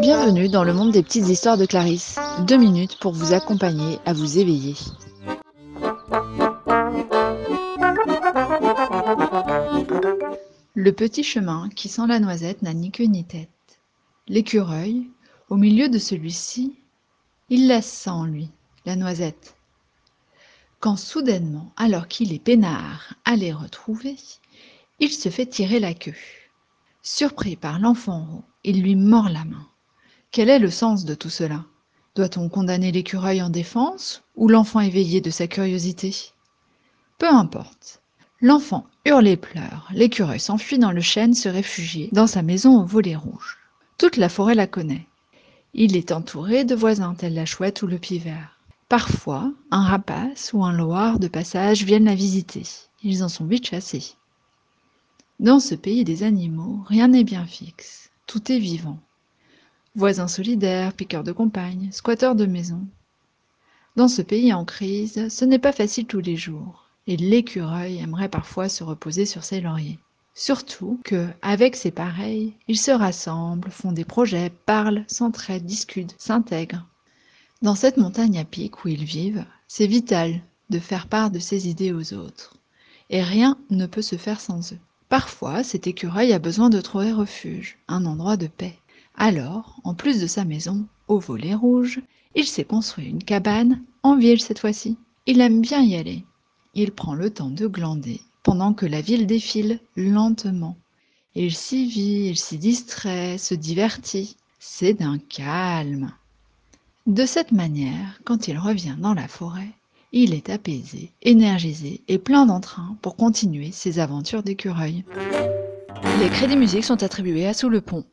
Bienvenue dans le monde des petites histoires de Clarisse. Deux minutes pour vous accompagner à vous éveiller. Le petit chemin qui sent la noisette n'a ni queue ni tête. L'écureuil, au milieu de celui-ci, il laisse ça lui, la noisette. Quand soudainement, alors qu'il est peinard à les retrouver, il se fait tirer la queue. Surpris par l'enfant il lui mord la main. Quel est le sens de tout cela? Doit-on condamner l'écureuil en défense ou l'enfant éveillé de sa curiosité? Peu importe. L'enfant hurle et pleure. L'écureuil s'enfuit dans le chêne se réfugier dans sa maison au volet rouge. Toute la forêt la connaît. Il est entouré de voisins tels la chouette ou le pivert. Parfois, un rapace ou un loir de passage viennent la visiter. Ils en sont vite chassés. Dans ce pays des animaux, rien n'est bien fixe. Tout est vivant. Voisins solidaires, piqueurs de compagne, squatteurs de maisons. Dans ce pays en crise, ce n'est pas facile tous les jours, et l'écureuil aimerait parfois se reposer sur ses lauriers. Surtout que, avec ses pareils, ils se rassemblent, font des projets, parlent, s'entraident, discutent, s'intègrent. Dans cette montagne à pic où ils vivent, c'est vital de faire part de ses idées aux autres. Et rien ne peut se faire sans eux. Parfois, cet écureuil a besoin de trouver refuge, un endroit de paix. Alors, en plus de sa maison, au volet rouge, il s'est construit une cabane, en ville cette fois-ci. Il aime bien y aller. Il prend le temps de glander, pendant que la ville défile lentement. Il s'y vit, il s'y distrait, se divertit. C'est d'un calme. De cette manière, quand il revient dans la forêt, il est apaisé, énergisé et plein d'entrain pour continuer ses aventures d'écureuil. Les crédits musiques sont attribués à Sous le Pont.